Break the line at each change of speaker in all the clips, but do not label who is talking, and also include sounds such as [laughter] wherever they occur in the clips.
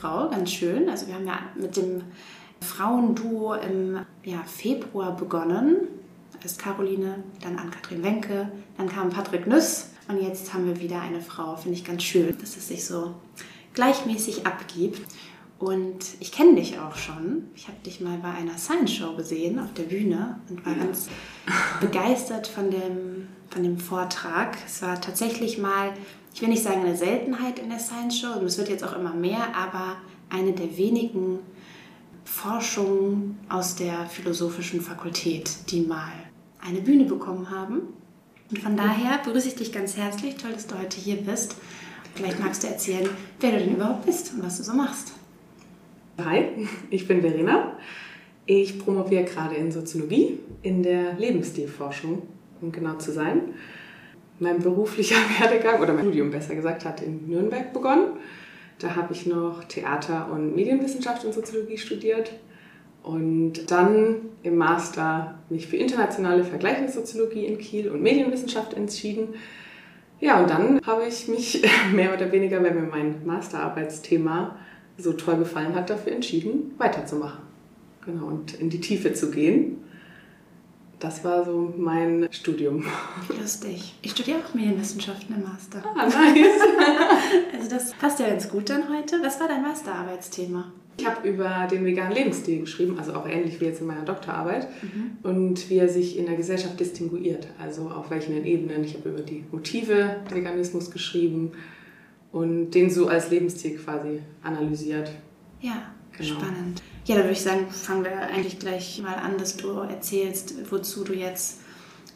Frau, ganz schön. Also wir haben ja mit dem Frauenduo im ja, Februar begonnen. Ist Caroline, dann Ann-Kathrin Wenke, dann kam Patrick Nüss und jetzt haben wir wieder eine Frau. Finde ich ganz schön, dass es sich so gleichmäßig abgibt. Und ich kenne dich auch schon. Ich habe dich mal bei einer Science Show gesehen auf der Bühne und war ganz begeistert von dem, von dem Vortrag. Es war tatsächlich mal, ich will nicht sagen eine Seltenheit in der Science Show, und es wird jetzt auch immer mehr, aber eine der wenigen Forschungen aus der philosophischen Fakultät, die mal eine Bühne bekommen haben. Und von daher begrüße ich dich ganz herzlich. Toll, dass du heute hier bist. Vielleicht magst du erzählen, wer du denn überhaupt bist und was du so machst.
Hi, ich bin Verena. Ich promoviere gerade in Soziologie in der Lebensstilforschung, um genau zu sein. Mein beruflicher [laughs] Werdegang oder mein Studium besser gesagt hat in Nürnberg begonnen. Da habe ich noch Theater- und Medienwissenschaft und Soziologie studiert und dann im Master mich für internationale Vergleichssoziologie in Kiel und Medienwissenschaft entschieden. Ja, und dann habe ich mich [laughs] mehr oder weniger, wenn mir mein Masterarbeitsthema so toll gefallen hat, dafür entschieden, weiterzumachen. Genau, und in die Tiefe zu gehen. Das war so mein Studium.
Lustig. Ich studiere auch Medienwissenschaften im Master.
Ah, nice. [laughs]
also das passt ja ganz gut dann heute. Was war dein Masterarbeitsthema?
Ich habe über den veganen Lebensstil geschrieben, also auch ähnlich wie jetzt in meiner Doktorarbeit, mhm. und wie er sich in der Gesellschaft distinguiert, also auf welchen Ebenen. Ich habe über die Motive des Veganismus geschrieben, und den so als Lebensstil quasi analysiert.
Ja, genau. spannend. Ja, da würde ich sagen, fangen wir eigentlich gleich mal an, dass du erzählst, wozu du jetzt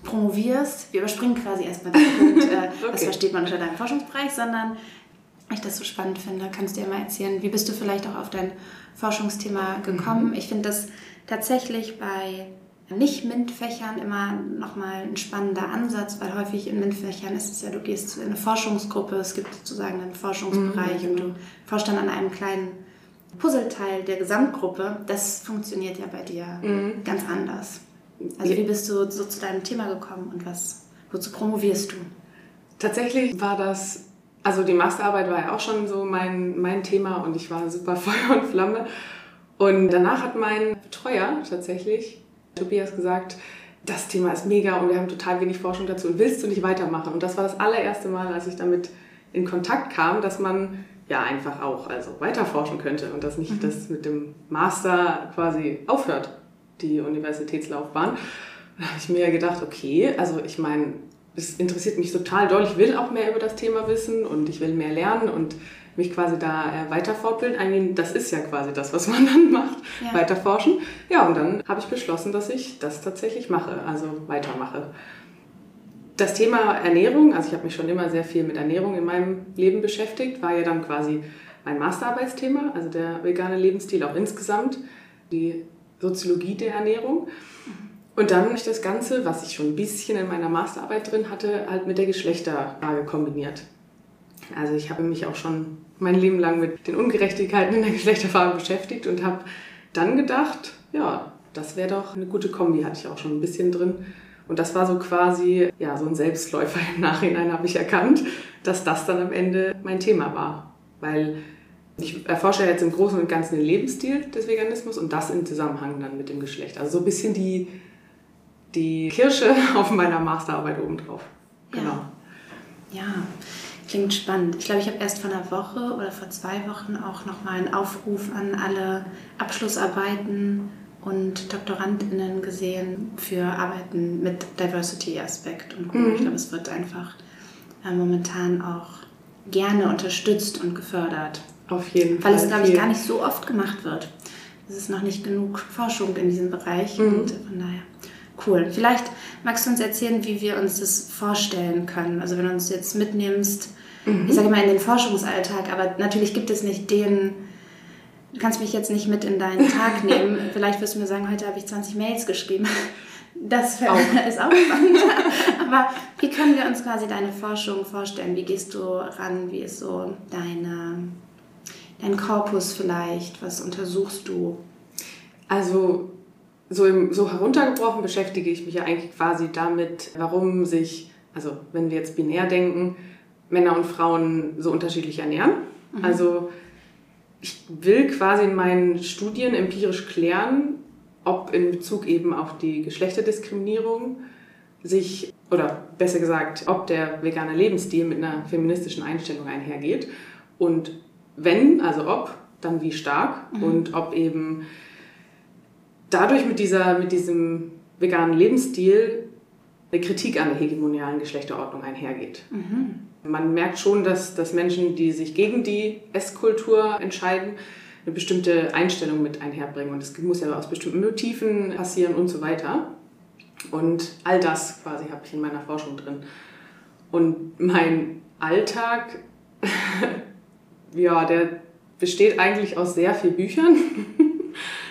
promovierst. Wir überspringen quasi erstmal den [laughs] Punkt, äh, okay. was versteht man unter deinem Forschungsbereich, sondern ich das so spannend finde, kannst du dir mal erzählen, wie bist du vielleicht auch auf dein Forschungsthema gekommen? Mhm. Ich finde das tatsächlich bei nicht-MINT-Fächern immer nochmal ein spannender Ansatz, weil häufig in MINT-Fächern ist es ja, du gehst in eine Forschungsgruppe, es gibt sozusagen einen Forschungsbereich mhm. und du forschst dann an einem kleinen Puzzleteil der Gesamtgruppe. Das funktioniert ja bei dir mhm. ganz anders. Also wie bist du so zu deinem Thema gekommen und was, wozu promovierst du?
Tatsächlich war das, also die Masterarbeit war ja auch schon so mein, mein Thema und ich war super [laughs] Feuer und Flamme. Und danach hat mein Betreuer tatsächlich Tobias gesagt, das Thema ist mega und wir haben total wenig Forschung dazu und willst du nicht weitermachen? Und das war das allererste Mal, als ich damit in Kontakt kam, dass man ja einfach auch also weiterforschen könnte und dass nicht mhm. das mit dem Master quasi aufhört, die Universitätslaufbahn. Da habe ich mir gedacht, okay, also ich meine, es interessiert mich total doll, ich will auch mehr über das Thema wissen und ich will mehr lernen und mich quasi da äh, weiter fortbilden. Eigentlich, das ist ja quasi das, was man [laughs] dann macht, ja. weiter forschen. Ja, und dann habe ich beschlossen, dass ich das tatsächlich mache, also weitermache. Das Thema Ernährung, also ich habe mich schon immer sehr viel mit Ernährung in meinem Leben beschäftigt, war ja dann quasi mein Masterarbeitsthema, also der vegane Lebensstil auch insgesamt, die Soziologie der Ernährung. Und dann habe ich das Ganze, was ich schon ein bisschen in meiner Masterarbeit drin hatte, halt mit der Geschlechterfrage kombiniert. Also ich habe mich auch schon mein Leben lang mit den Ungerechtigkeiten in der Geschlechterfrage beschäftigt und habe dann gedacht, ja, das wäre doch eine gute Kombi, hatte ich auch schon ein bisschen drin. Und das war so quasi, ja, so ein Selbstläufer [laughs] im Nachhinein habe ich erkannt, dass das dann am Ende mein Thema war. Weil ich erforsche jetzt im Großen und Ganzen den Lebensstil des Veganismus und das im Zusammenhang dann mit dem Geschlecht. Also so ein bisschen die, die Kirsche [laughs] auf meiner Masterarbeit obendrauf.
Genau. Ja. ja. Klingt spannend. Ich glaube, ich habe erst vor einer Woche oder vor zwei Wochen auch nochmal einen Aufruf an alle Abschlussarbeiten und DoktorandInnen gesehen für Arbeiten mit Diversity-Aspekt. Und mhm. ich glaube, es wird einfach äh, momentan auch gerne unterstützt und gefördert.
Auf jeden
Fall. Weil es, glaube ich, gar nicht so oft gemacht wird. Es ist noch nicht genug Forschung in diesem Bereich mhm. und von daher cool. Vielleicht magst du uns erzählen, wie wir uns das vorstellen können. Also wenn du uns jetzt mitnimmst mhm. ich sage mal, in den Forschungsalltag. Aber natürlich gibt es nicht den, du kannst mich jetzt nicht mit in deinen Tag [laughs] nehmen. Vielleicht wirst du mir sagen, heute habe ich 20 Mails geschrieben. Das auch. [laughs] ist auch spannend. Aber wie können wir uns quasi deine Forschung vorstellen? Wie gehst du ran? Wie ist so deine, dein Korpus vielleicht? Was untersuchst du?
Also so, im, so heruntergebrochen beschäftige ich mich ja eigentlich quasi damit, warum sich, also wenn wir jetzt binär denken, Männer und Frauen so unterschiedlich ernähren. Mhm. Also ich will quasi in meinen Studien empirisch klären, ob in Bezug eben auf die Geschlechterdiskriminierung sich, oder besser gesagt, ob der vegane Lebensstil mit einer feministischen Einstellung einhergeht. Und wenn, also ob, dann wie stark mhm. und ob eben dadurch mit, dieser, mit diesem veganen Lebensstil eine Kritik an der hegemonialen Geschlechterordnung einhergeht. Mhm. Man merkt schon, dass, dass Menschen, die sich gegen die Esskultur entscheiden, eine bestimmte Einstellung mit einherbringen. Und das muss ja aus bestimmten Motiven passieren und so weiter. Und all das quasi habe ich in meiner Forschung drin. Und mein Alltag, [laughs] ja, der besteht eigentlich aus sehr vielen Büchern.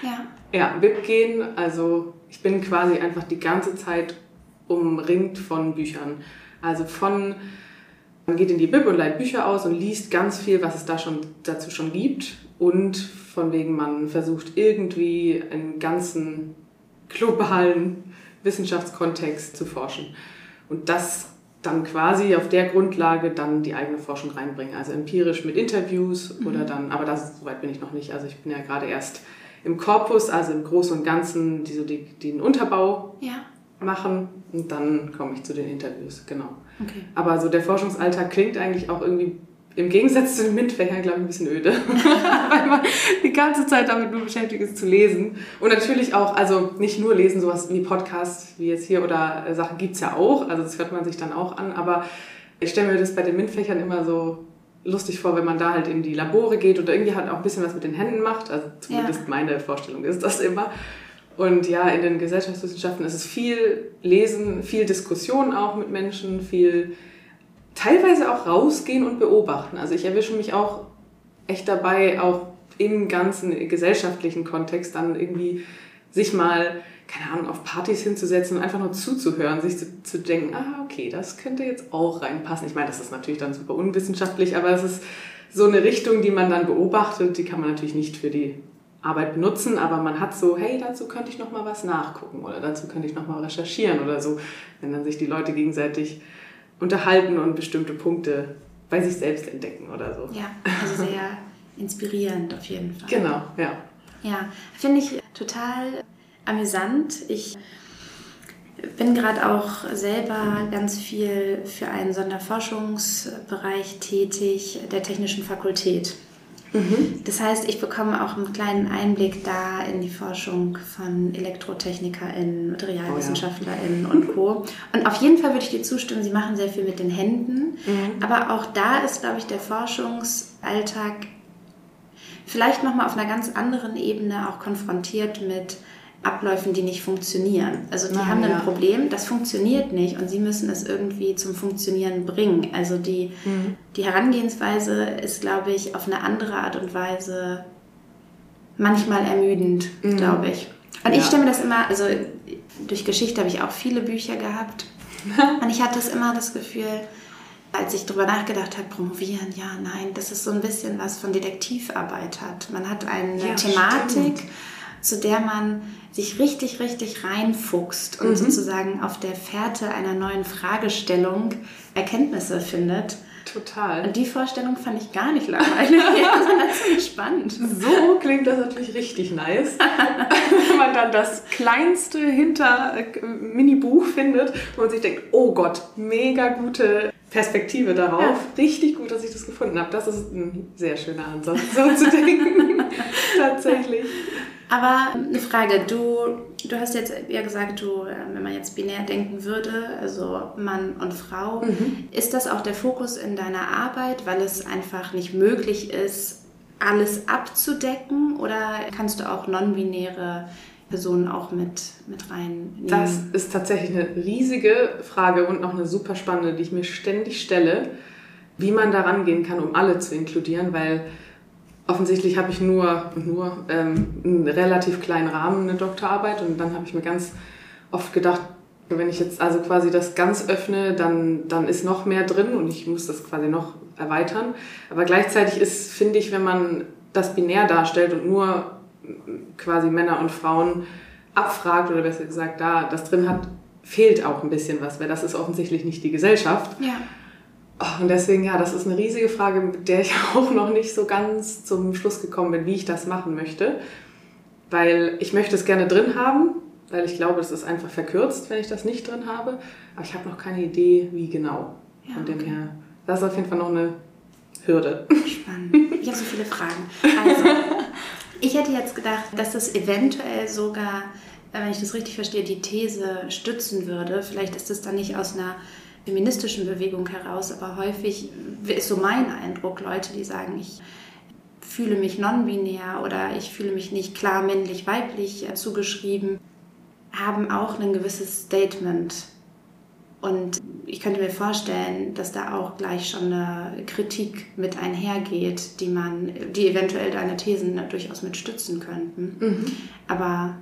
Ja. [laughs] Ja, BIP gehen, also ich bin quasi einfach die ganze Zeit umringt von Büchern. Also von, man geht in die Bib und leiht Bücher aus und liest ganz viel, was es da schon, dazu schon gibt. Und von wegen, man versucht irgendwie einen ganzen globalen Wissenschaftskontext zu forschen. Und das dann quasi auf der Grundlage dann die eigene Forschung reinbringen. Also empirisch mit Interviews mhm. oder dann, aber das, soweit bin ich noch nicht. Also ich bin ja gerade erst im Korpus, also im Großen und Ganzen, die so die, den Unterbau ja. Machen und dann komme ich zu den Interviews, genau. Okay. Aber so der Forschungsalltag klingt eigentlich auch irgendwie im Gegensatz zu den MINT-Fächern, glaube ich, ein bisschen öde. [laughs] Weil man die ganze Zeit damit nur beschäftigt ist zu lesen. Und natürlich auch, also nicht nur lesen, sowas wie Podcasts, wie jetzt hier oder äh, Sachen gibt es ja auch. Also das hört man sich dann auch an. Aber ich stelle mir das bei den MINT-Fächern immer so lustig vor, wenn man da halt in die Labore geht oder irgendwie halt auch ein bisschen was mit den Händen macht. Also zumindest ja. meine Vorstellung ist das immer. Und ja, in den Gesellschaftswissenschaften ist es viel Lesen, viel Diskussion auch mit Menschen, viel teilweise auch rausgehen und beobachten. Also ich erwische mich auch echt dabei, auch im ganzen gesellschaftlichen Kontext dann irgendwie sich mal, keine Ahnung, auf Partys hinzusetzen und einfach nur zuzuhören, sich zu, zu denken, ah, okay, das könnte jetzt auch reinpassen. Ich meine, das ist natürlich dann super unwissenschaftlich, aber es ist so eine Richtung, die man dann beobachtet, die kann man natürlich nicht für die Arbeit benutzen, aber man hat so, hey, dazu könnte ich noch mal was nachgucken oder dazu könnte ich noch mal recherchieren oder so, wenn dann sich die Leute gegenseitig unterhalten und bestimmte Punkte bei sich selbst entdecken oder so.
Ja, also sehr [laughs] inspirierend auf jeden Fall.
Genau, ja.
Ja, finde ich total amüsant. Ich bin gerade auch selber ganz viel für einen Sonderforschungsbereich tätig der Technischen Fakultät. Mhm. Das heißt, ich bekomme auch einen kleinen Einblick da in die Forschung von ElektrotechnikerInnen, MaterialwissenschaftlerInnen oh ja. und Co. Und auf jeden Fall würde ich dir zustimmen, sie machen sehr viel mit den Händen. Mhm. Aber auch da ist, glaube ich, der Forschungsalltag vielleicht nochmal auf einer ganz anderen Ebene auch konfrontiert mit Abläufen, die nicht funktionieren. Also die ah, haben ein ja. Problem, das funktioniert nicht und sie müssen es irgendwie zum Funktionieren bringen. Also die, mhm. die Herangehensweise ist, glaube ich, auf eine andere Art und Weise manchmal ermüdend, mhm. glaube ich. Und ja. ich stelle mir das immer, also durch Geschichte habe ich auch viele Bücher gehabt [laughs] und ich hatte das immer das Gefühl, als ich darüber nachgedacht habe, promovieren, ja, nein, das ist so ein bisschen was von Detektivarbeit hat. Man hat eine ja, Thematik. Stimmt zu der man sich richtig, richtig reinfuchst und mhm. sozusagen auf der Fährte einer neuen Fragestellung Erkenntnisse findet.
Total.
Und die Vorstellung fand ich gar nicht langweilig, [laughs] sondern ziemlich spannend.
So klingt das natürlich richtig nice. [laughs] Wenn man dann das kleinste hinter äh, Mini-Buch findet und sich denkt, oh Gott, mega gute Perspektive darauf. Ja. Richtig gut, dass ich das gefunden habe. Das ist ein sehr schöner Ansatz, so zu [laughs] denken. Tatsächlich.
Aber eine Frage, du, du hast jetzt ja gesagt, du, äh, wenn man jetzt binär denken würde, also Mann und Frau, mhm. ist das auch der Fokus in deiner Arbeit, weil es einfach nicht möglich ist, alles abzudecken oder kannst du auch non-binäre Personen auch mit, mit reinnehmen?
Das ist tatsächlich eine riesige Frage und noch eine super spannende, die ich mir ständig stelle, wie man da rangehen kann, um alle zu inkludieren, weil offensichtlich habe ich nur, nur ähm, einen relativ kleinen Rahmen, eine Doktorarbeit. Und dann habe ich mir ganz oft gedacht, wenn ich jetzt also quasi das ganz öffne, dann, dann ist noch mehr drin und ich muss das quasi noch erweitern. Aber gleichzeitig ist, finde ich, wenn man das binär darstellt und nur quasi Männer und Frauen abfragt oder besser gesagt da das drin hat, fehlt auch ein bisschen was, weil das ist offensichtlich nicht die Gesellschaft. Ja. Oh, und deswegen, ja, das ist eine riesige Frage, mit der ich [laughs] auch noch nicht so ganz zum Schluss gekommen bin, wie ich das machen möchte. Weil ich möchte es gerne drin haben, weil ich glaube, es ist einfach verkürzt, wenn ich das nicht drin habe. Aber ich habe noch keine Idee, wie genau. Ja, Von dem okay. her, das ist auf jeden Fall noch eine Hürde.
Spannend. Ich habe so viele Fragen. Also, [laughs] ich hätte jetzt gedacht, dass das eventuell sogar, wenn ich das richtig verstehe, die These stützen würde. Vielleicht ist es dann nicht aus einer feministischen Bewegung heraus, aber häufig ist so mein Eindruck, Leute, die sagen, ich fühle mich non-binär oder ich fühle mich nicht klar männlich-weiblich zugeschrieben, haben auch ein gewisses Statement. Und ich könnte mir vorstellen, dass da auch gleich schon eine Kritik mit einhergeht, die man, die eventuell deine Thesen durchaus mit stützen könnten. Mhm. Aber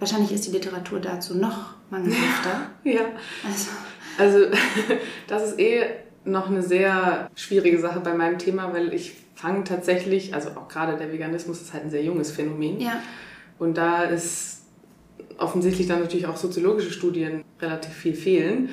wahrscheinlich ist die Literatur dazu noch mangelhafter. [laughs]
ja. Also. also [laughs] das ist eh noch eine sehr schwierige Sache bei meinem Thema, weil ich fange tatsächlich, also auch gerade der Veganismus ist halt ein sehr junges Phänomen.
Ja.
Und da ist offensichtlich dann natürlich auch soziologische Studien relativ viel fehlen.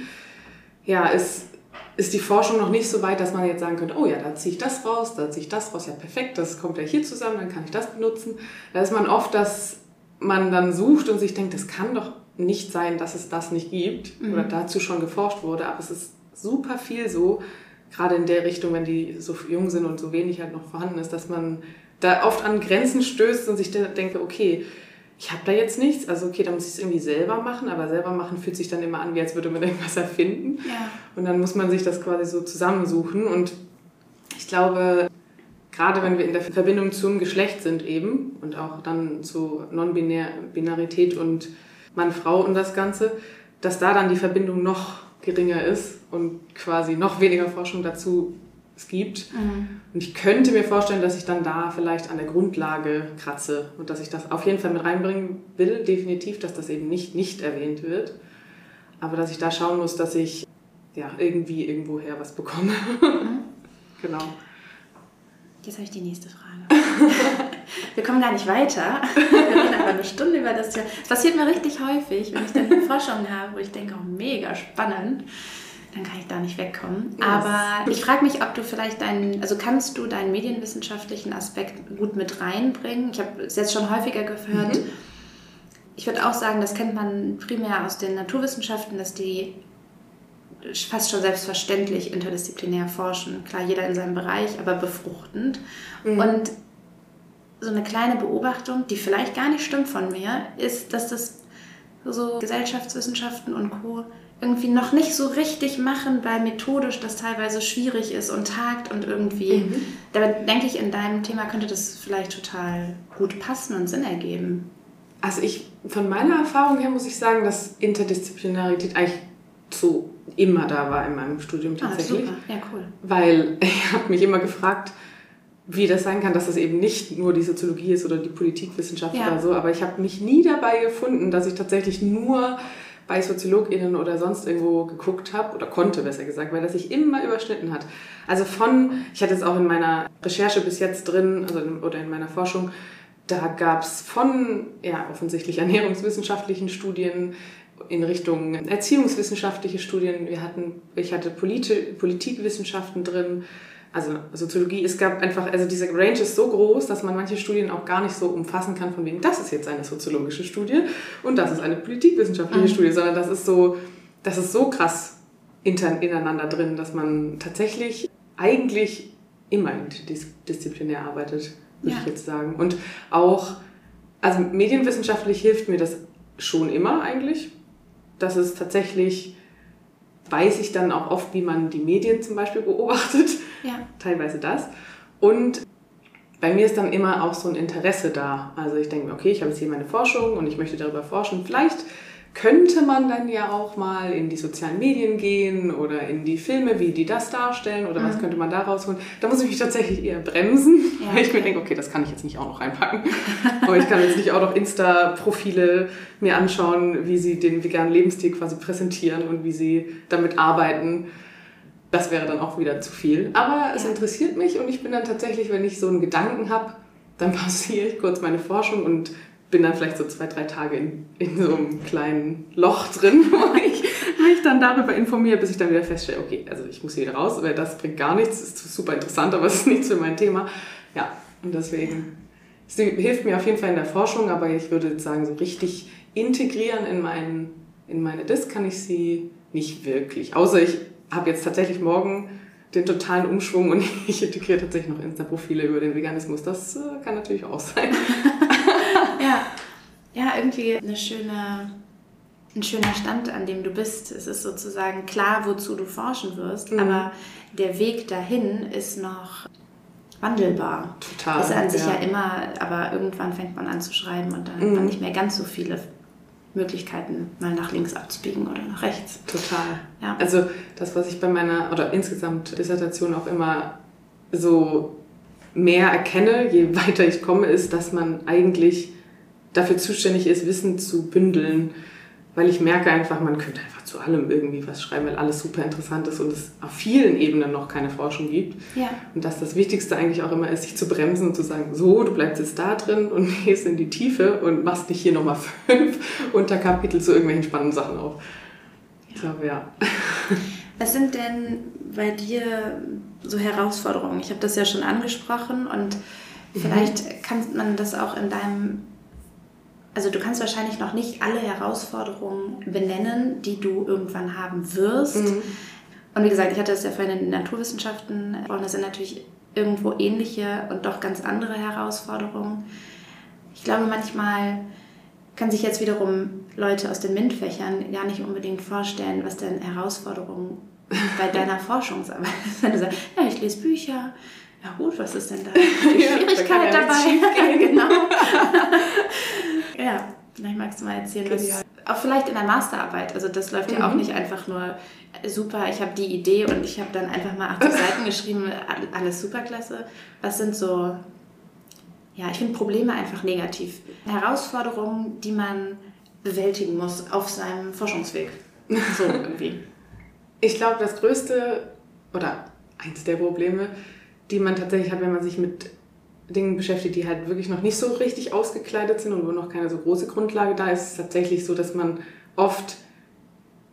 Ja, ist, ist die Forschung noch nicht so weit, dass man jetzt sagen könnte, oh ja, da ziehe ich das raus, da ziehe ich das raus, ja perfekt, das kommt ja hier zusammen, dann kann ich das benutzen. Da ist man oft, dass man dann sucht und sich denkt, das kann doch nicht sein, dass es das nicht gibt mhm. oder dazu schon geforscht wurde, aber es ist super viel so, gerade in der Richtung, wenn die so jung sind und so wenig halt noch vorhanden ist, dass man da oft an Grenzen stößt und sich denkt, okay, ich habe da jetzt nichts, also okay, da muss ich es irgendwie selber machen, aber selber machen fühlt sich dann immer an, wie als würde man irgendwas erfinden.
Ja.
Und dann muss man sich das quasi so zusammensuchen und ich glaube, gerade wenn wir in der Verbindung zum Geschlecht sind eben und auch dann zu Non-Binarität und Mann-Frau und das Ganze, dass da dann die Verbindung noch geringer ist und quasi noch weniger Forschung dazu es gibt. Mhm. Und ich könnte mir vorstellen, dass ich dann da vielleicht an der Grundlage kratze und dass ich das auf jeden Fall mit reinbringen will, definitiv, dass das eben nicht nicht erwähnt wird. Aber dass ich da schauen muss, dass ich ja irgendwie irgendwoher was bekomme. Mhm. [laughs] genau.
Jetzt habe ich die nächste Frage. [laughs] Wir kommen gar nicht weiter. [laughs] Wir reden aber eine Stunde über das Thema. Es passiert mir richtig häufig, wenn ich dann Forschung habe, wo ich denke, oh, mega spannend. Dann kann ich da nicht wegkommen. Yes. Aber ich frage mich, ob du vielleicht deinen, also kannst du deinen medienwissenschaftlichen Aspekt gut mit reinbringen? Ich habe es jetzt schon häufiger gehört. Mhm. Ich würde auch sagen, das kennt man primär aus den Naturwissenschaften, dass die fast schon selbstverständlich interdisziplinär forschen. Klar, jeder in seinem Bereich, aber befruchtend. Mhm. Und so eine kleine Beobachtung, die vielleicht gar nicht stimmt von mir, ist, dass das so Gesellschaftswissenschaften und Co. irgendwie noch nicht so richtig machen, weil methodisch das teilweise schwierig ist und tagt und irgendwie. Mhm. Da denke ich, in deinem Thema könnte das vielleicht total gut passen und Sinn ergeben.
Also ich, von meiner Erfahrung her muss ich sagen, dass Interdisziplinarität eigentlich so immer da war in meinem Studium ah, tatsächlich.
Ah, super. Ja, cool.
Weil [laughs] ich habe mich immer gefragt, wie das sein kann, dass das eben nicht nur die Soziologie ist oder die Politikwissenschaft ja. oder so, aber ich habe mich nie dabei gefunden, dass ich tatsächlich nur bei SoziologInnen oder sonst irgendwo geguckt habe oder konnte, besser gesagt, weil das sich immer überschnitten hat. Also von, ich hatte es auch in meiner Recherche bis jetzt drin also in, oder in meiner Forschung, da gab es von ja, offensichtlich [laughs] ernährungswissenschaftlichen Studien in Richtung erziehungswissenschaftliche Studien. Wir hatten, ich hatte Polit Politikwissenschaften drin, also Soziologie. Es gab einfach, also diese Range ist so groß, dass man manche Studien auch gar nicht so umfassen kann, von wegen, das ist jetzt eine soziologische Studie und das ist eine politikwissenschaftliche mhm. Studie, sondern das ist so, das ist so krass ineinander drin, dass man tatsächlich eigentlich immer interdisziplinär arbeitet, würde ja. ich jetzt sagen. Und auch, also medienwissenschaftlich hilft mir das schon immer eigentlich dass es tatsächlich, weiß ich dann auch oft, wie man die Medien zum Beispiel beobachtet.
Ja.
Teilweise das. Und bei mir ist dann immer auch so ein Interesse da. Also ich denke mir, okay, ich habe jetzt hier meine Forschung und ich möchte darüber forschen. Vielleicht könnte man dann ja auch mal in die sozialen Medien gehen oder in die Filme, wie die das darstellen oder mhm. was könnte man da rausholen. Da muss ich mich tatsächlich eher bremsen, ja, weil ich mir denke, okay, das kann ich jetzt nicht auch noch reinpacken. Aber ich kann jetzt nicht auch noch Insta-Profile mir anschauen, wie sie den veganen Lebensstil quasi präsentieren und wie sie damit arbeiten. Das wäre dann auch wieder zu viel. Aber es interessiert mich und ich bin dann tatsächlich, wenn ich so einen Gedanken habe, dann [laughs] pausiere ich kurz meine Forschung und bin dann vielleicht so zwei, drei Tage in, in so einem kleinen Loch drin, [laughs] wo ich mich dann darüber informiere, bis ich dann wieder feststelle, okay, also ich muss hier wieder raus, weil das bringt gar nichts, ist super interessant, aber es ist nichts für mein Thema. Ja, und deswegen, es hilft mir auf jeden Fall in der Forschung, aber ich würde sagen, so richtig integrieren in, mein, in meine Disk kann ich sie nicht wirklich. Außer ich habe jetzt tatsächlich morgen den totalen Umschwung und [laughs] ich integriere tatsächlich noch Insta-Profile über den Veganismus. Das äh, kann natürlich auch sein. [laughs]
ja. ja, irgendwie eine schöne, ein schöner Stand, an dem du bist. Es ist sozusagen klar, wozu du forschen wirst, mhm. aber der Weg dahin ist noch wandelbar.
Total.
Ist an sich ja. ja immer, aber irgendwann fängt man an zu schreiben und dann mhm. hat man nicht mehr ganz so viele Möglichkeiten, mal nach links abzubiegen oder nach rechts.
Total. Ja. Also das, was ich bei meiner oder insgesamt Dissertation auch immer so mehr erkenne, je [laughs] weiter ich komme, ist, dass man eigentlich dafür zuständig ist, Wissen zu bündeln weil ich merke einfach, man könnte einfach zu allem irgendwie was schreiben, weil alles super interessant ist und es auf vielen Ebenen noch keine Forschung gibt.
Ja.
Und dass das Wichtigste eigentlich auch immer ist, sich zu bremsen und zu sagen, so, du bleibst jetzt da drin und [laughs] gehst in die Tiefe und machst nicht hier nochmal [laughs] fünf Unterkapitel zu irgendwelchen spannenden Sachen auf. Ich glaube, ja. [laughs]
Was sind denn bei dir so Herausforderungen? Ich habe das ja schon angesprochen und mhm. vielleicht kann man das auch in deinem also du kannst wahrscheinlich noch nicht alle Herausforderungen benennen, die du irgendwann haben wirst. Mhm. Und wie gesagt, ich hatte es ja vorhin in den Naturwissenschaften gesprochen, das sind natürlich irgendwo ähnliche und doch ganz andere Herausforderungen. Ich glaube, manchmal kann sich jetzt wiederum Leute aus den MINT-Fächern gar nicht unbedingt vorstellen, was denn Herausforderungen bei [laughs] deiner Forschungsarbeit ist. Wenn du sagst, ja, ich lese Bücher, ja gut, was ist denn da [laughs] die Schwierigkeit ja, da dabei? genau. [laughs] Ja, vielleicht magst du mal erzählen, was, auch vielleicht in der Masterarbeit. Also das läuft mhm. ja auch mhm. nicht einfach nur super, ich habe die Idee und ich habe dann einfach mal 80 [laughs] Seiten geschrieben, alles superklasse. Was sind so, ja, ich finde Probleme einfach negativ. Herausforderungen, die man bewältigen muss auf seinem Forschungsweg. So irgendwie.
Ich glaube, das größte oder eins der Probleme, die man tatsächlich hat, wenn man sich mit Dingen beschäftigt, die halt wirklich noch nicht so richtig ausgekleidet sind und wo noch keine so große Grundlage da ist, ist es tatsächlich so, dass man oft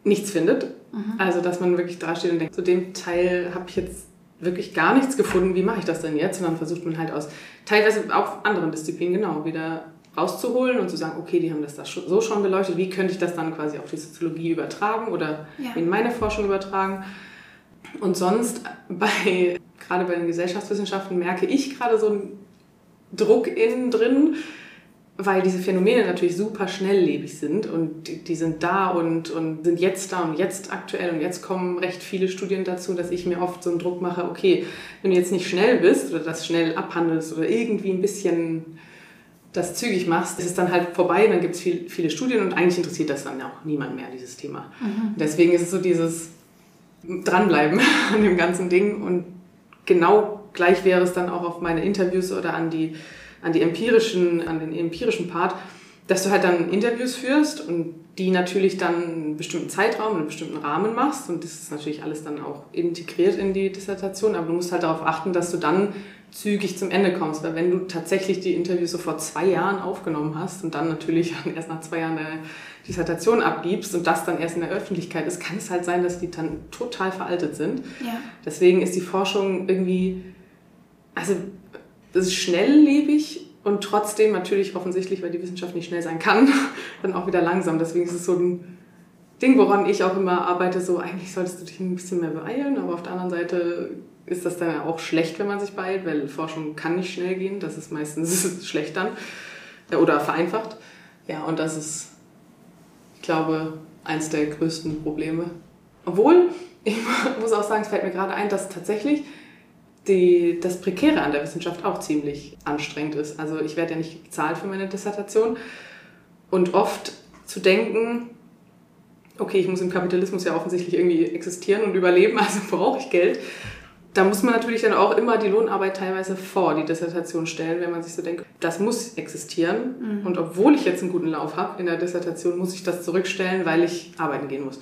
nichts findet. Mhm. Also, dass man wirklich da steht und denkt, zu dem Teil habe ich jetzt wirklich gar nichts gefunden, wie mache ich das denn jetzt? Und dann versucht man halt aus teilweise auch anderen Disziplinen genau wieder rauszuholen und zu sagen, okay, die haben das, das so schon beleuchtet, wie könnte ich das dann quasi auf die Soziologie übertragen oder ja. in meine Forschung übertragen? Und sonst bei, gerade bei den Gesellschaftswissenschaften merke ich gerade so einen Druck innen drin, weil diese Phänomene natürlich super schnelllebig sind und die, die, sind da und, und sind jetzt da und jetzt aktuell und jetzt kommen recht viele Studien dazu, dass ich mir oft so einen Druck mache, okay, wenn du jetzt nicht schnell bist oder das schnell abhandelst oder irgendwie ein bisschen das zügig machst, ist es dann halt vorbei, dann gibt es viel, viele Studien und eigentlich interessiert das dann auch niemand mehr, dieses Thema. Mhm. Deswegen ist es so dieses Dranbleiben [laughs] an dem ganzen Ding. Und genau gleich wäre es dann auch auf meine Interviews oder an die, an die empirischen, an den empirischen Part, dass du halt dann Interviews führst und die natürlich dann einen bestimmten Zeitraum, einen bestimmten Rahmen machst. Und das ist natürlich alles dann auch integriert in die Dissertation, aber du musst halt darauf achten, dass du dann zügig zum Ende kommst, weil wenn du tatsächlich die Interviews so vor zwei Jahren aufgenommen hast und dann natürlich [laughs] erst nach zwei Jahren eine Dissertation abgibst und das dann erst in der Öffentlichkeit ist, kann es halt sein, dass die dann total veraltet sind.
Ja.
Deswegen ist die Forschung irgendwie, also das ist schnelllebig und trotzdem natürlich offensichtlich, weil die Wissenschaft nicht schnell sein kann, [laughs] dann auch wieder langsam. Deswegen ist es so ein Ding, woran ich auch immer arbeite, so eigentlich solltest du dich ein bisschen mehr beeilen, aber auf der anderen Seite ist das dann auch schlecht, wenn man sich beeilt, weil Forschung kann nicht schnell gehen, das ist meistens [laughs] schlecht dann oder vereinfacht. Ja, und das ist ich glaube, eins der größten Probleme. Obwohl, ich [laughs] muss auch sagen, es fällt mir gerade ein, dass tatsächlich die, das Prekäre an der Wissenschaft auch ziemlich anstrengend ist. Also ich werde ja nicht bezahlt für meine Dissertation und oft zu denken, okay, ich muss im Kapitalismus ja offensichtlich irgendwie existieren und überleben, [laughs] also brauche ich Geld da muss man natürlich dann auch immer die Lohnarbeit teilweise vor die Dissertation stellen, wenn man sich so denkt, das muss existieren. Mhm. Und obwohl ich jetzt einen guten Lauf habe in der Dissertation, muss ich das zurückstellen, weil ich arbeiten gehen muss.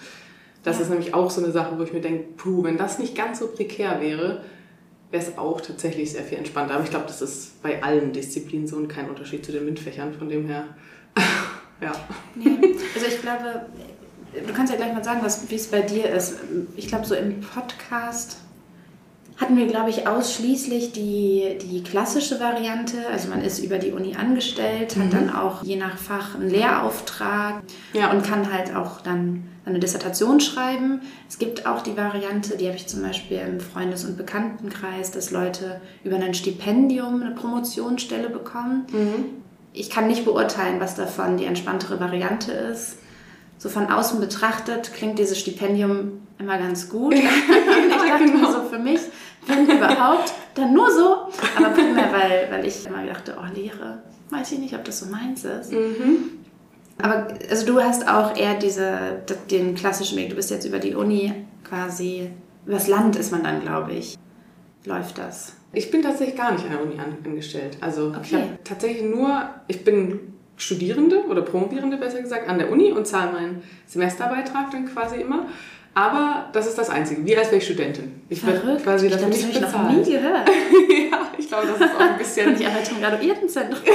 Das ja. ist nämlich auch so eine Sache, wo ich mir denke, puh, wenn das nicht ganz so prekär wäre, wäre es auch tatsächlich sehr viel entspannter. Aber ich glaube, das ist bei allen Disziplinen so und kein Unterschied zu den MINT-Fächern. Von dem her, [laughs] ja.
Nee. Also ich glaube, du kannst ja gleich mal sagen, wie es bei dir ist. Ich glaube, so im Podcast hatten wir, glaube ich, ausschließlich die, die klassische Variante. Also man ist über die Uni angestellt, hat mhm. dann auch je nach Fach einen Lehrauftrag ja. und kann halt auch dann eine Dissertation schreiben. Es gibt auch die Variante, die habe ich zum Beispiel im Freundes- und Bekanntenkreis, dass Leute über ein Stipendium eine Promotionsstelle bekommen. Mhm. Ich kann nicht beurteilen, was davon die entspanntere Variante ist. So von außen betrachtet klingt dieses Stipendium immer ganz gut. [laughs] ich dachte genau. mir so für mich, wenn überhaupt, dann nur so. Aber primär, weil, weil ich immer dachte, oh, Lehre, weiß ich nicht, ob das so meins ist. Mhm. Aber also du hast auch eher diese, den klassischen Weg. Du bist jetzt über die Uni quasi, übers Land ist man dann, glaube ich. Läuft das?
Ich bin tatsächlich gar nicht an der Uni angestellt. Also okay. ich habe tatsächlich nur, ich bin Studierende oder Promovierende besser gesagt an der Uni und zahle meinen Semesterbeitrag dann quasi immer. Aber das ist das Einzige, wie als wäre ich Studentin.
Ich werde quasi dafür nicht bezahlt. Das habe ich noch nie gehört. [laughs]
ja, ich glaube, das ist auch ein bisschen... [laughs]
ich arbeite im Graduiertenzentrum. [laughs]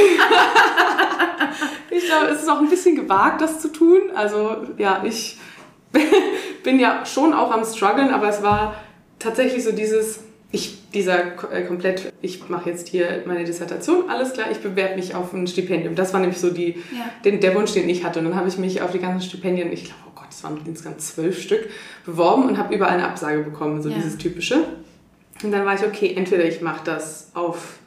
ich glaube, es ist auch ein bisschen gewagt, das zu tun. Also ja, ich bin ja schon auch am struggeln, aber es war tatsächlich so dieses, ich, dieser äh, komplett, ich mache jetzt hier meine Dissertation, alles klar, ich bewerbe mich auf ein Stipendium. Das war nämlich so die, ja. den, der Wunsch, den ich hatte. Und dann habe ich mich auf die ganzen Stipendien, ich glaube, oh Gott, es waren insgesamt zwölf Stück, beworben und habe überall eine Absage bekommen, so ja. dieses typische. Und dann war ich, okay, entweder ich mache das auf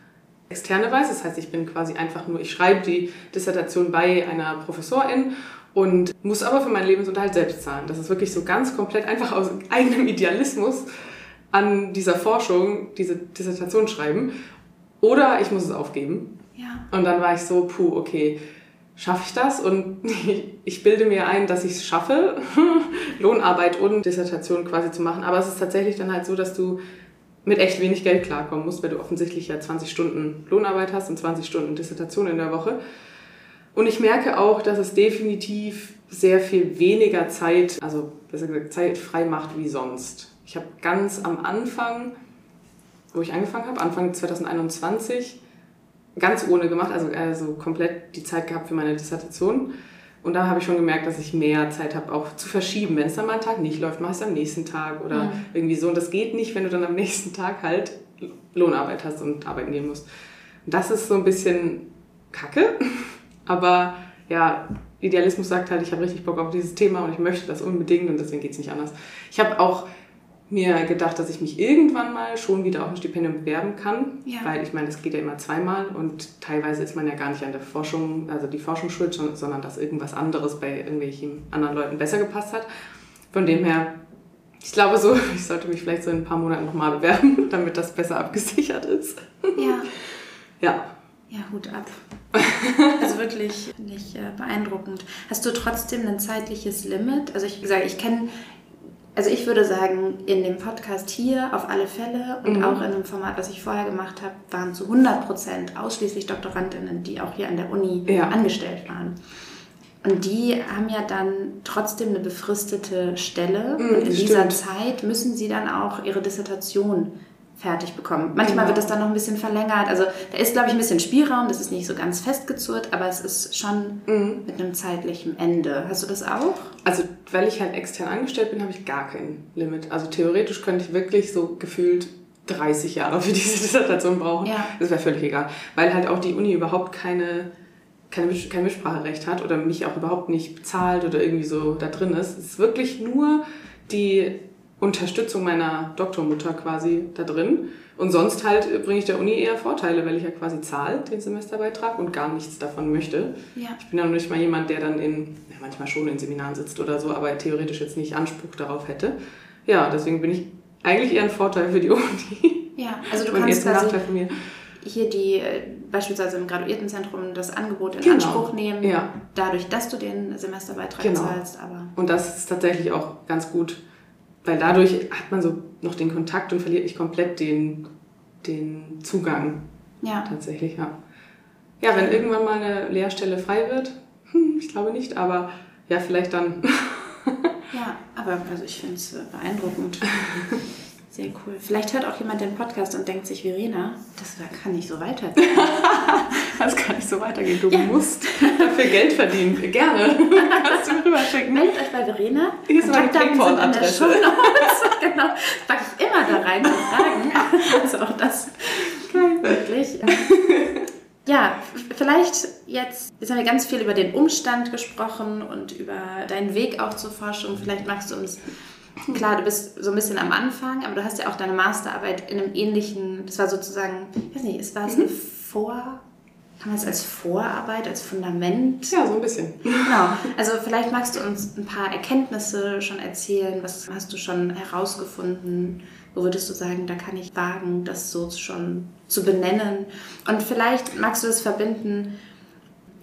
externe Weise, das heißt, ich bin quasi einfach nur, ich schreibe die Dissertation bei einer Professorin und muss aber für meinen Lebensunterhalt selbst zahlen. Das ist wirklich so ganz komplett einfach aus eigenem Idealismus an dieser Forschung diese Dissertation schreiben. Oder ich muss es aufgeben.
Ja.
Und dann war ich so, puh, okay, schaffe ich das? Und [laughs] ich bilde mir ein, dass ich es schaffe, [laughs] Lohnarbeit und Dissertation quasi zu machen. Aber es ist tatsächlich dann halt so, dass du mit echt wenig Geld klarkommen musst, weil du offensichtlich ja 20 Stunden Lohnarbeit hast und 20 Stunden Dissertation in der Woche. Und ich merke auch, dass es definitiv sehr viel weniger Zeit, also besser gesagt Zeit frei macht wie sonst. Ich habe ganz am Anfang, wo ich angefangen habe, Anfang 2021, ganz ohne gemacht, also, also komplett die Zeit gehabt für meine Dissertation. Und da habe ich schon gemerkt, dass ich mehr Zeit habe, auch zu verschieben. Wenn es dann mal einen Tag nicht läuft, mache ich es am nächsten Tag oder mhm. irgendwie so. Und das geht nicht, wenn du dann am nächsten Tag halt Lohnarbeit hast und arbeiten gehen musst. Und das ist so ein bisschen kacke. [laughs] Aber ja, Idealismus sagt halt, ich habe richtig Bock auf dieses Thema und ich möchte das unbedingt und deswegen geht es nicht anders. Ich habe auch mir gedacht, dass ich mich irgendwann mal schon wieder auf ein Stipendium bewerben kann, ja. weil ich meine, das geht ja immer zweimal und teilweise ist man ja gar nicht an der Forschung, also die Forschung schuld, sondern dass irgendwas anderes bei irgendwelchen anderen Leuten besser gepasst hat. Von dem her, ich glaube so, [laughs] ich sollte mich vielleicht so in ein paar Monaten nochmal bewerben, [laughs] damit das besser abgesichert ist.
Ja. [laughs]
ja.
Ja, Hut ab. Also wirklich nicht äh, beeindruckend. Hast du trotzdem ein zeitliches Limit? Also ich, gesagt, ich kenne also ich würde sagen, in dem Podcast hier auf alle Fälle und mhm. auch in dem Format, was ich vorher gemacht habe, waren zu 100 Prozent ausschließlich Doktorandinnen, die auch hier an der Uni ja. angestellt waren. Und die haben ja dann trotzdem eine befristete Stelle. Mhm, und in dieser Zeit müssen sie dann auch ihre Dissertation fertig bekommen. Manchmal genau. wird das dann noch ein bisschen verlängert. Also da ist, glaube ich, ein bisschen Spielraum. Das ist nicht so ganz festgezurrt, aber es ist schon mhm. mit einem zeitlichen Ende. Hast du das auch?
Also, weil ich halt extern angestellt bin, habe ich gar kein Limit. Also theoretisch könnte ich wirklich so gefühlt 30 Jahre für diese [laughs] Dissertation brauchen. Ja. Das wäre völlig egal. Weil halt auch die Uni überhaupt keine, keine, kein Mitspracherecht hat oder mich auch überhaupt nicht bezahlt oder irgendwie so da drin ist. Es ist wirklich nur die Unterstützung meiner Doktormutter quasi da drin. Und sonst halt bringe ich der Uni eher Vorteile, weil ich ja quasi zahle den Semesterbeitrag und gar nichts davon möchte.
Ja.
Ich bin ja noch nicht mal jemand, der dann in, ja, manchmal schon in Seminaren sitzt oder so, aber theoretisch jetzt nicht Anspruch darauf hätte. Ja, deswegen bin ich eigentlich eher ein Vorteil für die [laughs] Uni.
Ja, also du kannst quasi hier die äh, beispielsweise im Graduiertenzentrum das Angebot in genau. Anspruch nehmen,
ja.
dadurch, dass du den Semesterbeitrag
genau.
zahlst. Aber
und das ist tatsächlich auch ganz gut weil dadurch hat man so noch den Kontakt und verliert nicht komplett den, den Zugang.
Ja.
Tatsächlich, ja. Ja, wenn irgendwann mal eine Lehrstelle frei wird, hm, ich glaube nicht, aber ja, vielleicht dann. [laughs]
ja, aber also ich finde es äh, beeindruckend. Sehr cool. Vielleicht hört auch jemand den Podcast und denkt sich, Verena, das da kann nicht so weitergehen. [laughs] [laughs]
das kann nicht so weitergehen. Du ja. musst [laughs] dafür Geld verdienen. Gerne. [laughs] Kannst du mir
rüberschicken. Meldet euch bei Verena.
Hier ist meine Paypal-Adresse.
genau. Packe ich immer da rein, die Fragen. Also auch das. Geil. Wirklich. Ja, vielleicht jetzt, jetzt haben wir ganz viel über den Umstand gesprochen und über deinen Weg auch zur Forschung. Vielleicht magst du uns, klar, du bist so ein bisschen am Anfang, aber du hast ja auch deine Masterarbeit in einem ähnlichen, das war sozusagen, ich weiß nicht, es war es eine Vor, kann man es als Vorarbeit, als Fundament?
Ja, so ein bisschen.
Genau. Also vielleicht magst du uns ein paar Erkenntnisse schon erzählen. Was hast du schon herausgefunden? Wo würdest du sagen, da kann ich wagen, das so schon zu benennen? Und vielleicht magst du es verbinden.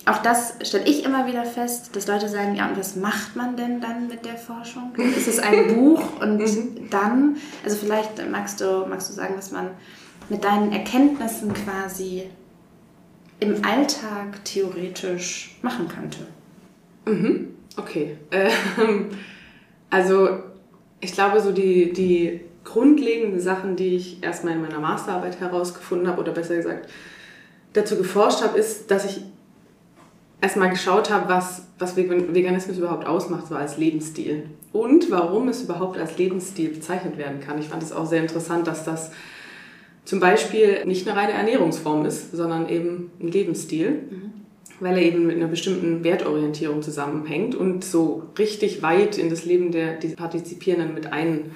Auch das stelle ich immer wieder fest, dass Leute sagen, ja, und was macht man denn dann mit der Forschung? Ist es ein [laughs] Buch und mhm. dann, also vielleicht magst du, magst du sagen, was man mit deinen Erkenntnissen quasi im Alltag theoretisch machen könnte.
Mhm. Okay. Ähm, also ich glaube, so die, die grundlegenden Sachen, die ich erstmal in meiner Masterarbeit herausgefunden habe, oder besser gesagt dazu geforscht habe, ist, dass ich erstmal geschaut habe, was, was Veganismus überhaupt ausmacht, so als Lebensstil. Und warum es überhaupt als Lebensstil bezeichnet werden kann. Ich fand es auch sehr interessant, dass das zum Beispiel nicht eine reine Ernährungsform ist, sondern eben ein Lebensstil, mhm. weil er eben mit einer bestimmten Wertorientierung zusammenhängt und so richtig weit in das Leben der die Partizipierenden mit ein,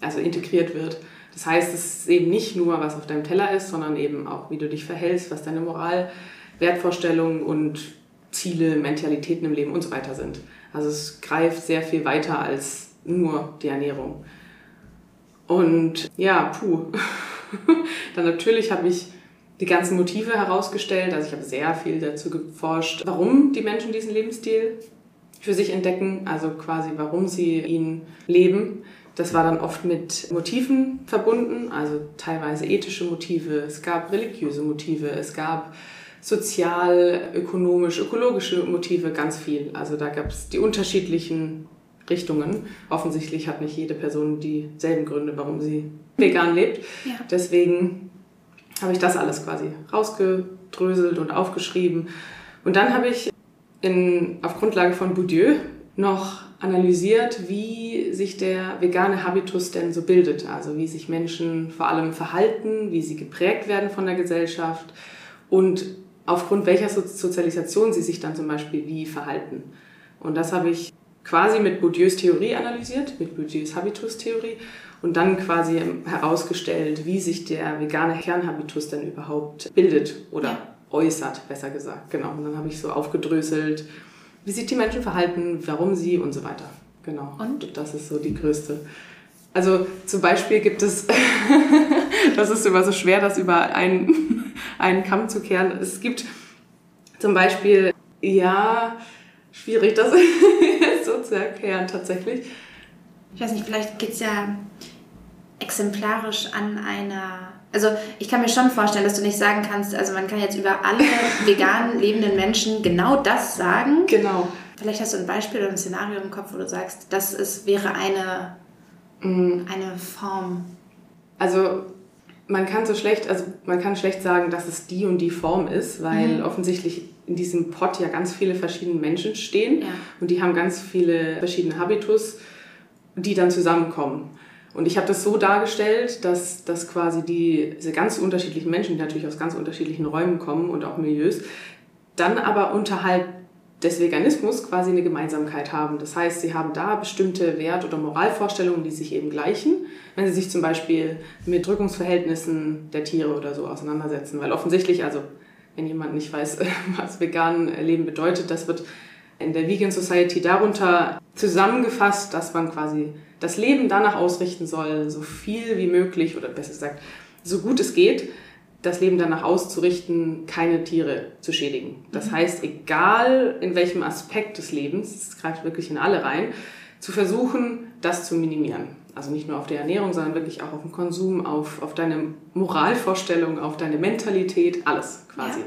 also integriert wird. Das heißt, es ist eben nicht nur, was auf deinem Teller ist, sondern eben auch, wie du dich verhältst, was deine Moral, Wertvorstellungen und Ziele, Mentalitäten im Leben und so weiter sind. Also es greift sehr viel weiter als nur die Ernährung. Und ja, puh. [laughs] [laughs] Dann natürlich habe ich die ganzen Motive herausgestellt. Also ich habe sehr viel dazu geforscht, warum die Menschen diesen Lebensstil für sich entdecken, also quasi warum sie ihn leben. Das war dann oft mit Motiven verbunden, also teilweise ethische Motive, es gab religiöse Motive, es gab sozial, ökonomisch, ökologische Motive, ganz viel. Also da gab es die unterschiedlichen Richtungen. Offensichtlich hat nicht jede Person dieselben Gründe, warum sie vegan lebt. Ja. Deswegen habe ich das alles quasi rausgedröselt und aufgeschrieben. Und dann habe ich in, auf Grundlage von Bourdieu noch analysiert, wie sich der vegane Habitus denn so bildet. Also wie sich Menschen vor allem verhalten, wie sie geprägt werden von der Gesellschaft und aufgrund welcher Sozialisation sie sich dann zum Beispiel wie verhalten. Und das habe ich quasi mit Bourdieus Theorie analysiert, mit Bourdieus Habitus-Theorie und dann quasi herausgestellt, wie sich der vegane Kernhabitus denn überhaupt bildet oder ja. äußert, besser gesagt. Genau. Und dann habe ich so aufgedröselt, wie sich die Menschen verhalten, warum sie und so weiter. Genau. Und das ist so die größte. Also zum Beispiel gibt es, [laughs] das ist immer so schwer, das über einen, [laughs] einen Kamm zu kehren. Es gibt zum Beispiel, ja, schwierig, das [laughs] so zu erklären tatsächlich.
Ich weiß nicht, vielleicht geht es ja exemplarisch an einer. Also ich kann mir schon vorstellen, dass du nicht sagen kannst, also man kann jetzt über alle [laughs] vegan lebenden Menschen genau das sagen.
Genau.
Vielleicht hast du ein Beispiel oder ein Szenario im Kopf, wo du sagst, das ist, wäre eine, mm. eine Form.
Also man kann so schlecht, also man kann schlecht sagen, dass es die und die Form ist, weil mhm. offensichtlich in diesem Pot ja ganz viele verschiedene Menschen stehen ja. und die haben ganz viele verschiedene Habitus, die dann zusammenkommen. Und ich habe das so dargestellt, dass, dass quasi die, diese ganz unterschiedlichen Menschen, die natürlich aus ganz unterschiedlichen Räumen kommen und auch Milieus, dann aber unterhalb des Veganismus quasi eine Gemeinsamkeit haben. Das heißt, sie haben da bestimmte Wert- oder Moralvorstellungen, die sich eben gleichen, wenn sie sich zum Beispiel mit Drückungsverhältnissen der Tiere oder so auseinandersetzen. Weil offensichtlich, also wenn jemand nicht weiß, [laughs] was vegan Leben bedeutet, das wird in der Vegan Society darunter zusammengefasst, dass man quasi das Leben danach ausrichten soll, so viel wie möglich oder besser gesagt, so gut es geht, das Leben danach auszurichten, keine Tiere zu schädigen. Das mhm. heißt, egal in welchem Aspekt des Lebens, es greift wirklich in alle rein, zu versuchen, das zu minimieren. Also nicht nur auf die Ernährung, sondern wirklich auch auf den Konsum, auf, auf deine Moralvorstellung, auf deine Mentalität, alles quasi. Ja.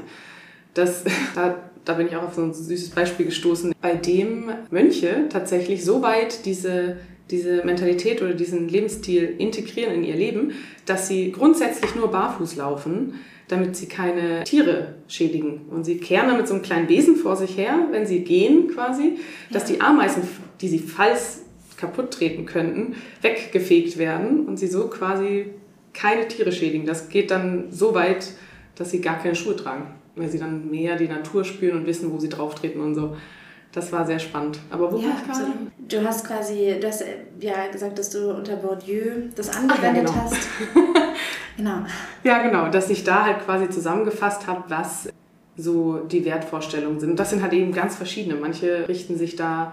Das, [laughs] da, da bin ich auch auf so ein süßes Beispiel gestoßen, bei dem Mönche tatsächlich so weit diese diese Mentalität oder diesen Lebensstil integrieren in ihr Leben, dass sie grundsätzlich nur barfuß laufen, damit sie keine Tiere schädigen. Und sie kehren dann mit so einem kleinen Besen vor sich her, wenn sie gehen quasi, dass die Ameisen, die sie falls kaputt treten könnten, weggefegt werden und sie so quasi keine Tiere schädigen. Das geht dann so weit, dass sie gar keine Schuhe tragen, weil sie dann mehr die Natur spüren und wissen, wo sie drauf treten und so. Das war sehr spannend. Aber wo
ja, absolut. Du hast quasi, du hast äh, ja gesagt, dass du unter Bourdieu das angewendet
Ach, ja, genau.
hast. [laughs] genau.
Ja, genau, dass ich da halt quasi zusammengefasst habe, was so die Wertvorstellungen sind. Und das sind halt eben ganz verschiedene. Manche richten sich da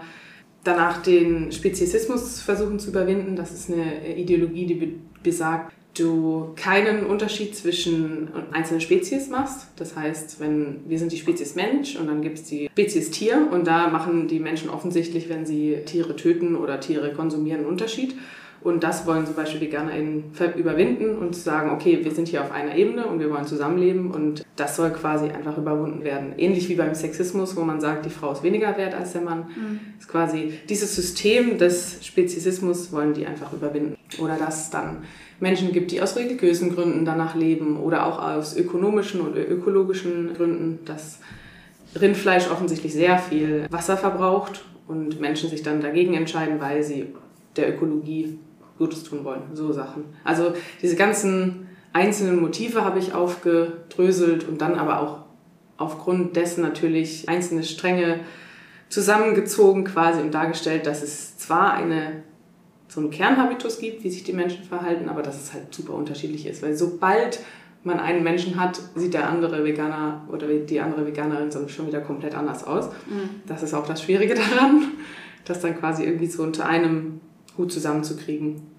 danach den Speziesismus versuchen zu überwinden. Das ist eine Ideologie, die besagt, du keinen Unterschied zwischen einzelnen Spezies machst. Das heißt, wenn wir sind die Spezies Mensch und dann gibt es die Spezies Tier und da machen die Menschen offensichtlich, wenn sie Tiere töten oder Tiere konsumieren, einen Unterschied. Und das wollen zum Beispiel VeganerInnen überwinden und sagen, okay, wir sind hier auf einer Ebene und wir wollen zusammenleben und das soll quasi einfach überwunden werden. Ähnlich wie beim Sexismus, wo man sagt, die Frau ist weniger wert als der Mann. Mhm. Ist quasi dieses System des Speziesismus wollen die einfach überwinden. Oder dass es dann Menschen gibt, die aus religiösen Gründen danach leben oder auch aus ökonomischen oder ökologischen Gründen, dass Rindfleisch offensichtlich sehr viel Wasser verbraucht und Menschen sich dann dagegen entscheiden, weil sie der Ökologie Gutes tun wollen. So Sachen. Also diese ganzen einzelnen Motive habe ich aufgedröselt und dann aber auch aufgrund dessen natürlich einzelne Stränge zusammengezogen quasi und dargestellt, dass es zwar eine so einen Kernhabitus gibt, wie sich die Menschen verhalten, aber dass es halt super unterschiedlich ist. Weil sobald man einen Menschen hat, sieht der andere Veganer oder die andere Veganerin schon wieder komplett anders aus. Mhm. Das ist auch das Schwierige [laughs] daran, das dann quasi irgendwie so unter einem Hut zusammenzukriegen.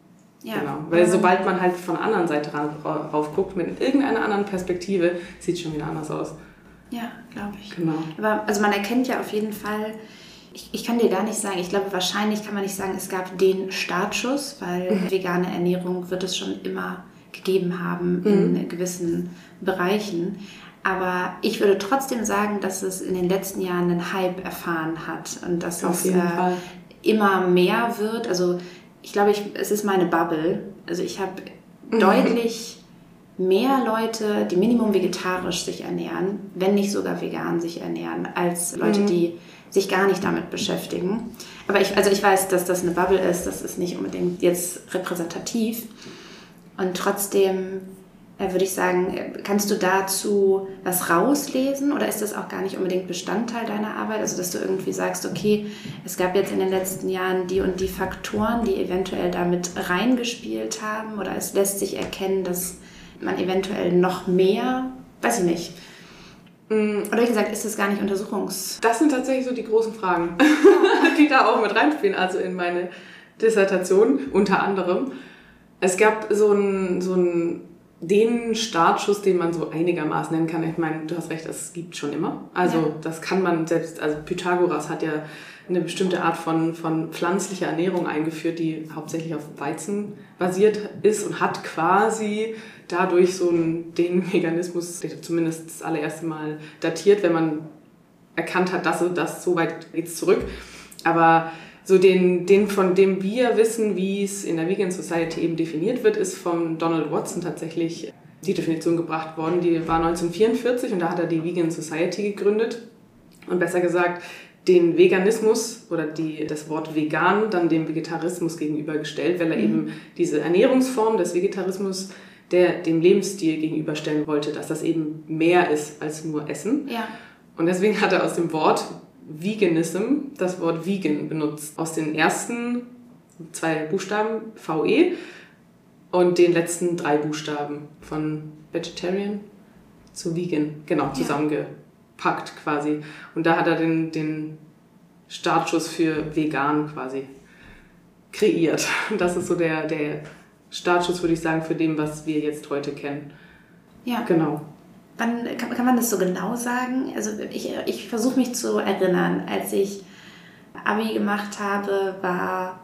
Ja. Genau. Weil sobald man halt von der anderen Seite rauf guckt, mit irgendeiner anderen Perspektive, sieht es schon wieder anders aus.
Ja, glaube ich.
Genau.
Aber also man erkennt ja auf jeden Fall, ich, ich kann dir gar nicht sagen, ich glaube wahrscheinlich kann man nicht sagen, es gab den Startschuss, weil mhm. vegane Ernährung wird es schon immer gegeben haben mhm. in gewissen Bereichen. Aber ich würde trotzdem sagen, dass es in den letzten Jahren einen Hype erfahren hat und dass Auf es äh, immer mehr wird. Also ich glaube, ich, es ist meine Bubble. Also ich habe mhm. deutlich mehr Leute, die Minimum vegetarisch sich ernähren, wenn nicht sogar vegan sich ernähren, als Leute, mhm. die sich gar nicht damit beschäftigen. Aber ich, also ich weiß, dass das eine Bubble ist, das ist nicht unbedingt jetzt repräsentativ. Und trotzdem würde ich sagen, äh, kannst du dazu was rauslesen oder ist das auch gar nicht unbedingt Bestandteil deiner Arbeit? Also, dass du irgendwie sagst, okay, es gab jetzt in den letzten Jahren die und die Faktoren, die eventuell damit reingespielt haben oder es lässt sich erkennen, dass man eventuell noch mehr, weiß ich nicht. Mm, oder wie gesagt, ist das gar nicht Untersuchungs...
Das sind tatsächlich so die großen Fragen, [laughs] die da auch mit reinspielen, also in meine Dissertation unter anderem. Es gab so ein, so ein den Startschuss, den man so einigermaßen nennen kann. Ich meine, du hast recht, es gibt schon immer. Also ja. das kann man selbst, also Pythagoras hat ja eine bestimmte Art von, von pflanzlicher Ernährung eingeführt, die hauptsächlich auf Weizen basiert ist und hat quasi dadurch so einen, den Mechanismus, zumindest das allererste Mal datiert, wenn man erkannt hat, dass das so weit geht's zurück. Aber so den, den, von dem wir wissen, wie es in der Vegan Society eben definiert wird, ist von Donald Watson tatsächlich die Definition gebracht worden. Die war 1944 und da hat er die Vegan Society gegründet. Und besser gesagt, den Veganismus oder die, das Wort vegan dann dem Vegetarismus gegenübergestellt, weil er mhm. eben diese Ernährungsform des Vegetarismus der dem Lebensstil gegenüberstellen wollte, dass das eben mehr ist als nur Essen.
Ja.
Und deswegen hat er aus dem Wort Veganism das Wort vegan benutzt. Aus den ersten zwei Buchstaben VE und den letzten drei Buchstaben von Vegetarian zu Vegan, genau, zusammengepackt quasi. Und da hat er den, den Startschuss für vegan quasi kreiert. Das ist so der, der Startschuss, würde ich sagen, für dem, was wir jetzt heute kennen.
Ja.
Genau.
Wann kann, kann man das so genau sagen? Also ich, ich versuche mich zu erinnern, als ich Abi gemacht habe, war,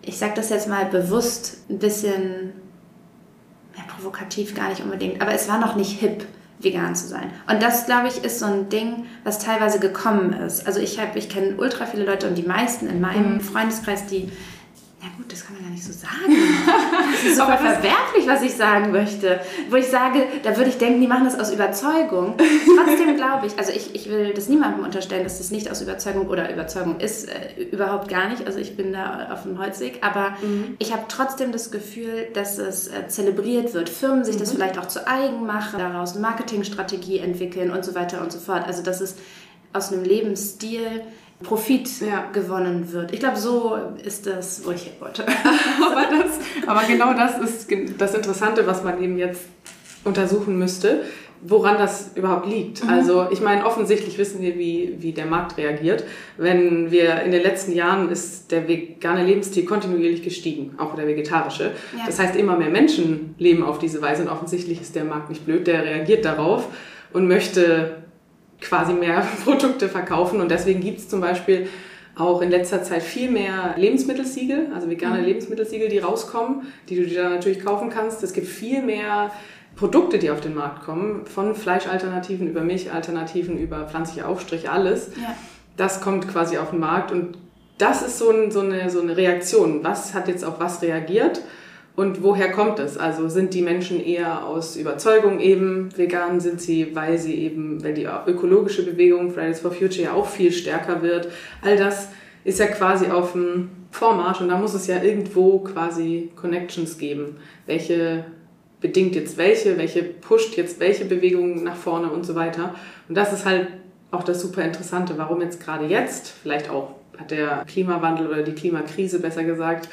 ich sage das jetzt mal bewusst, ein bisschen ja, provokativ gar nicht unbedingt, aber es war noch nicht hip, vegan zu sein. Und das, glaube ich, ist so ein Ding, was teilweise gekommen ist. Also ich ich kenne ultra viele Leute und die meisten in meinem mhm. Freundeskreis, die ja gut, das kann man gar nicht so sagen. Das ist [laughs] super verwerflich, was ich sagen möchte. Wo ich sage, da würde ich denken, die machen das aus Überzeugung. Trotzdem [laughs] glaube ich, also ich, ich will das niemandem unterstellen, dass das nicht aus Überzeugung oder Überzeugung ist, äh, überhaupt gar nicht. Also ich bin da auf dem Holzweg. Aber mhm. ich habe trotzdem das Gefühl, dass es äh, zelebriert wird. Firmen sich mhm. das vielleicht auch zu eigen machen, daraus eine Marketingstrategie entwickeln und so weiter und so fort. Also dass es aus einem Lebensstil Profit ja. gewonnen wird. Ich glaube, so ist das, wo ich hin wollte. [laughs]
aber, das, aber genau das ist das Interessante, was man eben jetzt untersuchen müsste, woran das überhaupt liegt. Mhm. Also ich meine, offensichtlich wissen wir, wie, wie der Markt reagiert. Wenn wir in den letzten Jahren ist der vegane Lebensstil kontinuierlich gestiegen, auch der vegetarische. Ja. Das heißt, immer mehr Menschen leben auf diese Weise und offensichtlich ist der Markt nicht blöd, der reagiert darauf und möchte quasi mehr [laughs] Produkte verkaufen. Und deswegen gibt es zum Beispiel auch in letzter Zeit viel mehr Lebensmittelsiegel, also vegane mhm. Lebensmittelsiegel, die rauskommen, die du dir dann natürlich kaufen kannst. Es gibt viel mehr Produkte, die auf den Markt kommen, von Fleischalternativen über Milchalternativen, über pflanzliche Aufstriche, alles. Ja. Das kommt quasi auf den Markt und das ist so, ein, so, eine, so eine Reaktion. Was hat jetzt auf was reagiert? Und woher kommt es? Also sind die Menschen eher aus Überzeugung eben vegan? Sind sie, weil sie eben, weil die ökologische Bewegung Fridays for Future ja auch viel stärker wird? All das ist ja quasi auf dem Vormarsch und da muss es ja irgendwo quasi Connections geben. Welche bedingt jetzt welche, welche pusht jetzt welche Bewegungen nach vorne und so weiter. Und das ist halt auch das super Interessante, warum jetzt gerade jetzt, vielleicht auch hat der Klimawandel oder die Klimakrise besser gesagt,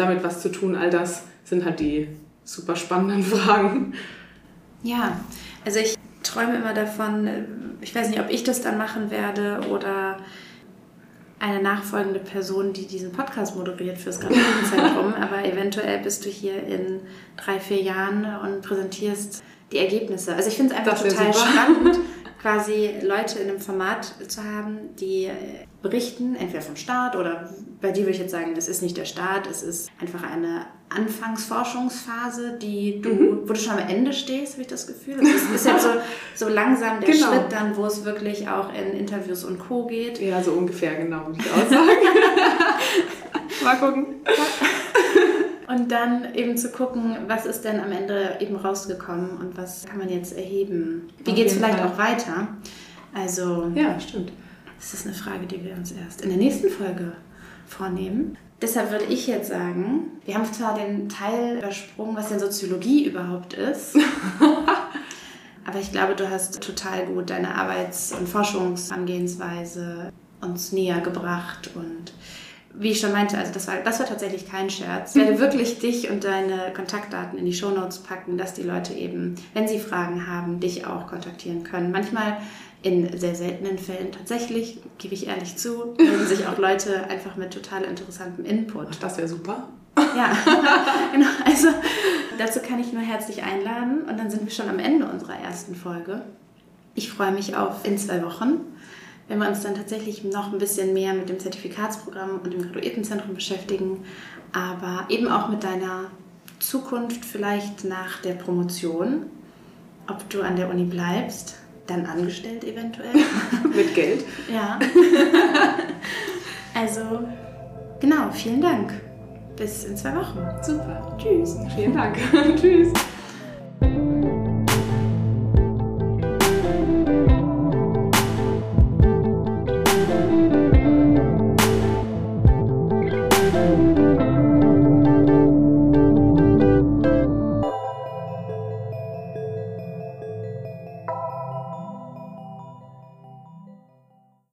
damit was zu tun, all das sind halt die super spannenden [laughs] Fragen.
Ja, also ich träume immer davon, ich weiß nicht, ob ich das dann machen werde oder eine nachfolgende Person, die diesen Podcast moderiert fürs Granaten-Zentrum, [laughs] aber eventuell bist du hier in drei, vier Jahren und präsentierst die Ergebnisse. Also ich finde es einfach total super. spannend, [laughs] quasi Leute in einem Format zu haben, die berichten, entweder vom Start oder bei dir würde ich jetzt sagen, es ist nicht der Start, es ist einfach eine Anfangsforschungsphase, die du, mhm. wo du schon am Ende stehst, habe ich das Gefühl. Es ist, ist jetzt so, [laughs] so langsam der genau. Schritt dann, wo es wirklich auch in Interviews und Co. geht.
Ja, so ungefähr, genau, würde ich auch sagen. [laughs] Mal gucken.
Und dann eben zu gucken, was ist denn am Ende eben rausgekommen und was kann man jetzt erheben. Wie geht es vielleicht Fall. auch weiter? Also.
Ja, stimmt.
Das ist eine Frage, die wir uns erst in der nächsten Folge vornehmen. Deshalb würde ich jetzt sagen, wir haben zwar den Teil übersprungen, was denn Soziologie überhaupt ist. [laughs] aber ich glaube, du hast total gut deine Arbeits- und Forschungsangehensweise uns näher gebracht und wie ich schon meinte, also das war, das war tatsächlich kein Scherz. Ich werde [laughs] wirklich dich und deine Kontaktdaten in die Shownotes packen, dass die Leute eben, wenn sie Fragen haben, dich auch kontaktieren können. Manchmal in sehr seltenen Fällen tatsächlich, gebe ich ehrlich zu, melden sich auch Leute einfach mit total interessantem Input.
Ach, das wäre super.
Ja, [laughs] genau. Also dazu kann ich nur herzlich einladen und dann sind wir schon am Ende unserer ersten Folge. Ich freue mich auf in zwei Wochen wenn wir uns dann tatsächlich noch ein bisschen mehr mit dem Zertifikatsprogramm und dem Graduiertenzentrum beschäftigen, aber eben auch mit deiner Zukunft vielleicht nach der Promotion, ob du an der Uni bleibst, dann angestellt eventuell. [laughs]
Mit Geld?
Ja. [laughs] also, genau, vielen Dank. Bis in zwei Wochen.
Super.
Tschüss.
Vielen Dank. [laughs] Tschüss.